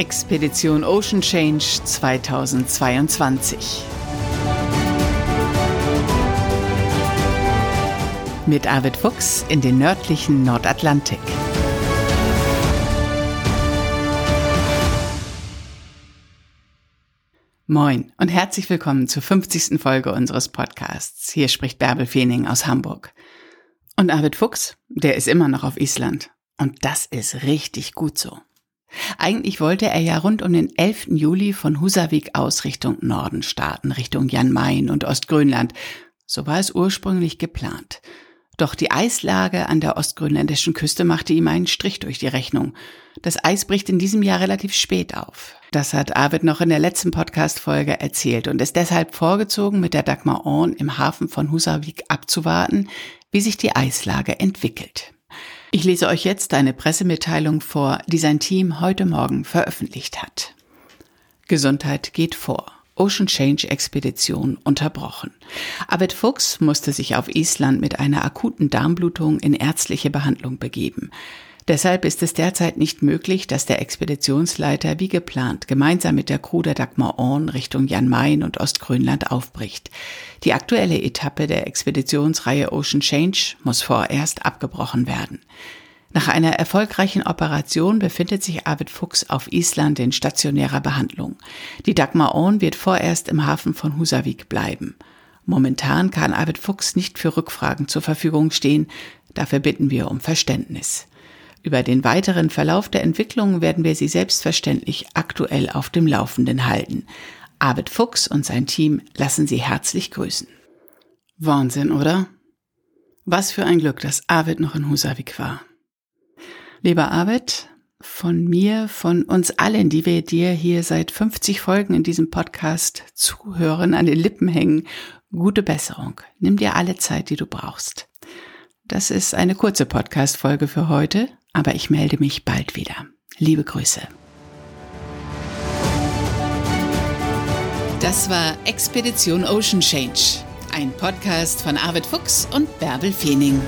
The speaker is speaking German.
Expedition Ocean Change 2022. Mit Arvid Fuchs in den nördlichen Nordatlantik. Moin und herzlich willkommen zur 50. Folge unseres Podcasts. Hier spricht Bärbel Feening aus Hamburg. Und Arvid Fuchs, der ist immer noch auf Island. Und das ist richtig gut so. Eigentlich wollte er ja rund um den 11. Juli von Husavik aus Richtung Norden starten, Richtung Jan Mayen und Ostgrönland. So war es ursprünglich geplant. Doch die Eislage an der ostgrönländischen Küste machte ihm einen Strich durch die Rechnung. Das Eis bricht in diesem Jahr relativ spät auf. Das hat Arvid noch in der letzten Podcast-Folge erzählt und ist deshalb vorgezogen, mit der Dagmar Orn im Hafen von Husavik abzuwarten, wie sich die Eislage entwickelt. Ich lese euch jetzt eine Pressemitteilung vor, die sein Team heute Morgen veröffentlicht hat. Gesundheit geht vor. Ocean Change Expedition unterbrochen. Abed Fuchs musste sich auf Island mit einer akuten Darmblutung in ärztliche Behandlung begeben. Deshalb ist es derzeit nicht möglich, dass der Expeditionsleiter wie geplant gemeinsam mit der Crew der Dagmar Orn Richtung Jan Mayen und Ostgrönland aufbricht. Die aktuelle Etappe der Expeditionsreihe Ocean Change muss vorerst abgebrochen werden. Nach einer erfolgreichen Operation befindet sich Arvid Fuchs auf Island in stationärer Behandlung. Die Dagmar Orn wird vorerst im Hafen von Husavik bleiben. Momentan kann Arvid Fuchs nicht für Rückfragen zur Verfügung stehen. Dafür bitten wir um Verständnis. Über den weiteren Verlauf der Entwicklung werden wir Sie selbstverständlich aktuell auf dem Laufenden halten. Arvid Fuchs und sein Team lassen Sie herzlich grüßen. Wahnsinn, oder? Was für ein Glück, dass Arvid noch in Husavik war. Lieber Arvid, von mir, von uns allen, die wir dir hier seit 50 Folgen in diesem Podcast zuhören, an den Lippen hängen, gute Besserung. Nimm dir alle Zeit, die du brauchst. Das ist eine kurze Podcast-Folge für heute aber ich melde mich bald wieder. Liebe Grüße. Das war Expedition Ocean Change, ein Podcast von Arvid Fuchs und Bärbel Feening.